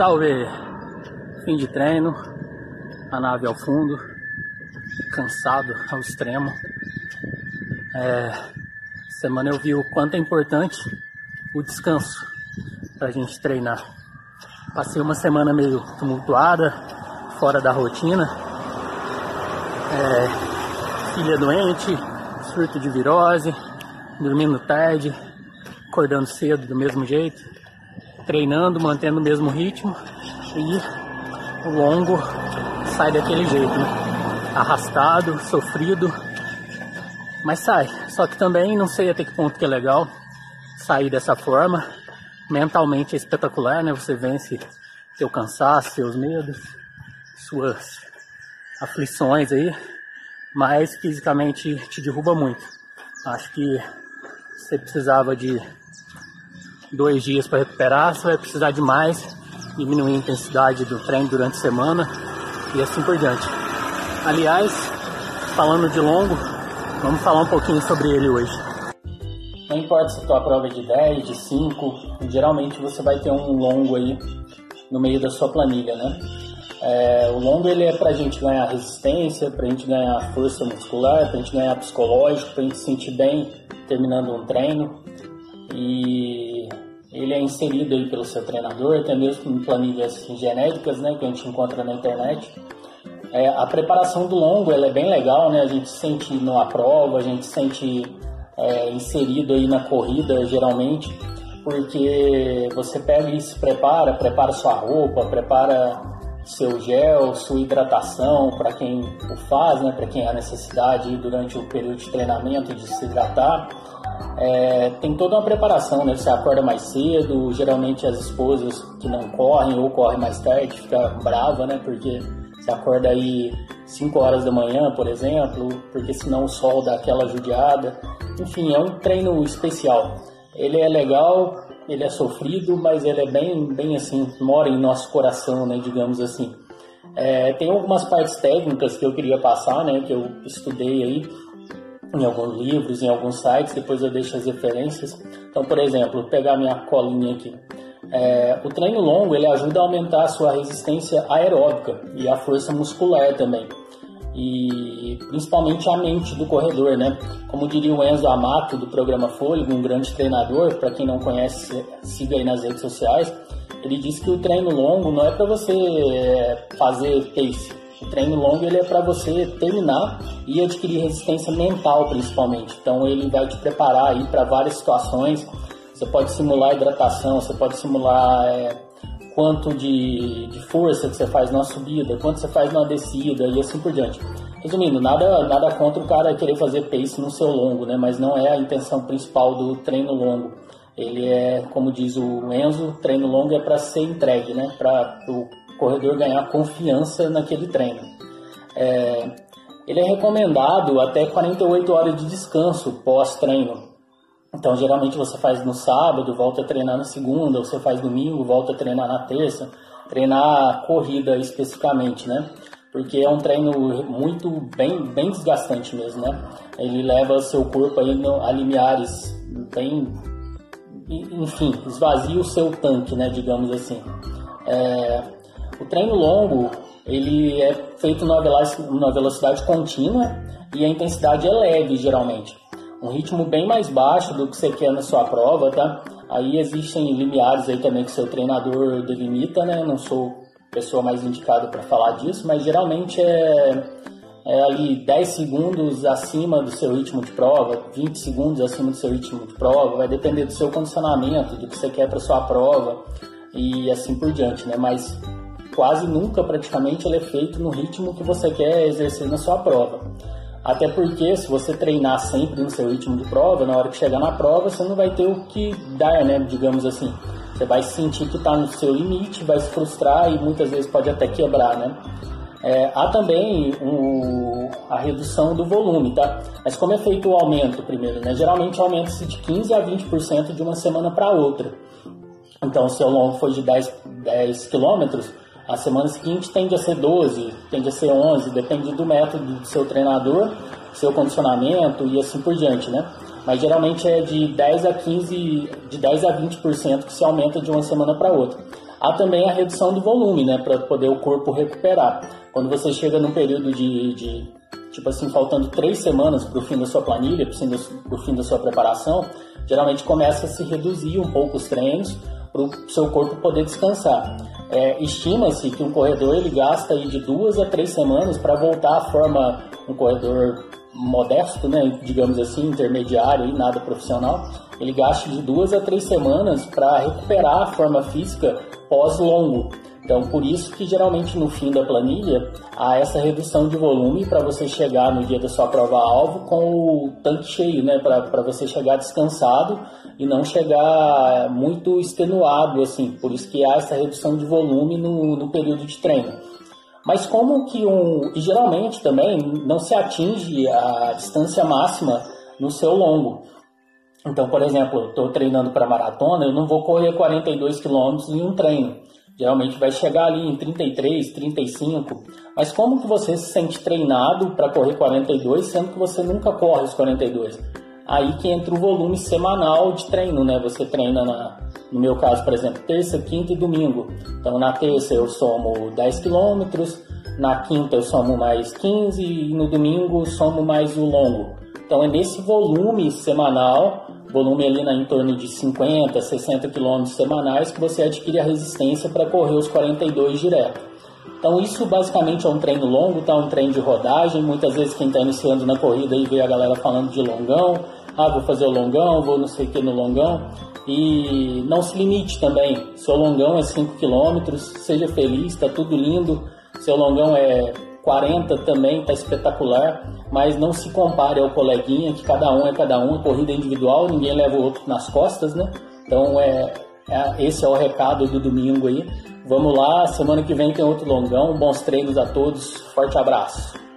Salve! Fim de treino, a nave ao fundo, cansado ao extremo. É, semana eu vi o quanto é importante o descanso para a gente treinar. Passei uma semana meio tumultuada, fora da rotina. É, filha doente, surto de virose, dormindo tarde, acordando cedo do mesmo jeito, treinando, mantendo o mesmo ritmo e o longo sai daquele jeito, né? arrastado, sofrido, mas sai. Só que também não sei até que ponto que é legal sair dessa forma. Mentalmente é espetacular, né? Você vence seu cansaço, seus medos, suas aflições aí, mas fisicamente te derruba muito. Acho que você precisava de dois dias para recuperar, você vai precisar de mais, diminuir a intensidade do treino durante a semana e assim por diante. Aliás, falando de longo, vamos falar um pouquinho sobre ele hoje. Não importa se a tua prova é de 10, de 5, geralmente você vai ter um longo aí no meio da sua planilha, né? É, o longo ele é pra gente ganhar resistência, pra gente ganhar força muscular, pra gente ganhar psicológico, pra gente se sentir bem terminando um treino. E ele é inserido aí pelo seu treinador, até mesmo em planilhas genéricas, né, que a gente encontra na internet. É, a preparação do longo ela é bem legal, né? A gente sente numa prova, a gente sente é, inserido aí na corrida, geralmente, porque você pega e se prepara, prepara sua roupa, prepara seu gel, sua hidratação para quem o faz, né? Para quem há necessidade durante o período de treinamento de se hidratar. É, tem toda uma preparação, né? Você acorda mais cedo, geralmente as esposas que não correm ou correm mais tarde ficam brava, né? Porque você acorda aí 5 horas da manhã, por exemplo, porque senão o sol dá aquela judiada. Enfim, é um treino especial. Ele é legal, ele é sofrido, mas ele é bem, bem assim, mora em nosso coração, né, digamos assim. É, tem algumas partes técnicas que eu queria passar, né, que eu estudei aí em alguns livros, em alguns sites, depois eu deixo as referências. Então, por exemplo, pegar minha colinha aqui. É, o treino longo ele ajuda a aumentar a sua resistência aeróbica e a força muscular também. E principalmente a mente do corredor, né? Como diria o Enzo Amato do programa Fôlego, um grande treinador, para quem não conhece, siga aí nas redes sociais. Ele disse que o treino longo não é para você é, fazer pace. O treino longo ele é para você terminar e adquirir resistência mental, principalmente. Então ele vai te preparar aí para várias situações você pode simular hidratação, você pode simular é, quanto de, de força que você faz numa subida, quanto você faz numa descida e assim por diante. Resumindo, nada, nada contra o cara querer fazer pace no seu longo, né? mas não é a intenção principal do treino longo. Ele é, como diz o Enzo, treino longo é para ser entregue, né? para o corredor ganhar confiança naquele treino. É, ele é recomendado até 48 horas de descanso pós-treino. Então, geralmente você faz no sábado, volta a treinar na segunda, ou você faz domingo, volta a treinar na terça, treinar corrida especificamente, né? Porque é um treino muito bem, bem desgastante mesmo, né? Ele leva seu corpo aí no, a limiares bem, enfim, esvazia o seu tanque, né? Digamos assim. É, o treino longo ele é feito numa velocidade contínua e a intensidade é leve geralmente um ritmo bem mais baixo do que você quer na sua prova, tá? Aí existem limiares aí também que seu treinador delimita, né? Não sou pessoa mais indicada para falar disso, mas geralmente é, é ali 10 segundos acima do seu ritmo de prova, 20 segundos acima do seu ritmo de prova, vai depender do seu condicionamento, do que você quer para sua prova e assim por diante, né? Mas quase nunca praticamente ele é feito no ritmo que você quer exercer na sua prova. Até porque se você treinar sempre no seu ritmo de prova, na hora que chegar na prova, você não vai ter o que dar, né? Digamos assim. Você vai sentir que está no seu limite, vai se frustrar e muitas vezes pode até quebrar, né? É, há também um, a redução do volume, tá? Mas como é feito o aumento primeiro, né? Geralmente aumenta-se de 15 a 20% de uma semana para outra. Então, se o longo for de 10, 10 quilômetros, a semana seguinte tende a ser 12, tende a ser 11, depende do método do seu treinador, seu condicionamento e assim por diante, né? Mas geralmente é de 10 a 15, de 10 a 20% que se aumenta de uma semana para outra. Há também a redução do volume, né, para poder o corpo recuperar. Quando você chega num período de, de tipo assim, faltando três semanas para o fim da sua planilha, para o fim da sua preparação, geralmente começa a se reduzir um pouco os treinos para o seu corpo poder descansar. É, Estima-se que um corredor ele gasta aí de duas a três semanas para voltar à forma um corredor modesto, né, digamos assim, intermediário e nada profissional, ele gasta de duas a três semanas para recuperar a forma física pós-longo. Então, por isso que geralmente no fim da planilha há essa redução de volume para você chegar no dia da sua prova-alvo com o tanque cheio, né? Para você chegar descansado e não chegar muito extenuado, assim. Por isso que há essa redução de volume no, no período de treino. Mas como que um... E geralmente também não se atinge a distância máxima no seu longo. Então, por exemplo, estou treinando para maratona, eu não vou correr 42 quilômetros em um treino Geralmente vai chegar ali em 33, 35. Mas como que você se sente treinado para correr 42, sendo que você nunca corre os 42? Aí que entra o volume semanal de treino, né? Você treina na, no meu caso, por exemplo, terça, quinta e domingo. Então na terça eu somo 10 quilômetros, na quinta eu somo mais 15 e no domingo somo mais o longo. Então é nesse volume semanal volume ali na, em torno de 50, 60 quilômetros semanais que você adquire a resistência para correr os 42 direto. Então isso basicamente é um treino longo, tá? Um treino de rodagem. Muitas vezes quem está iniciando na corrida aí vê a galera falando de longão. Ah, vou fazer o longão, vou não sei o que no longão. E não se limite também. Seu longão é 5 km, seja feliz, está tudo lindo. Seu longão é 40 também está espetacular, mas não se compare ao coleguinha, que cada um é cada um, é corrida individual, ninguém leva o outro nas costas, né? Então é, é, esse é o recado do domingo aí. Vamos lá, semana que vem tem outro longão. Bons treinos a todos, forte abraço.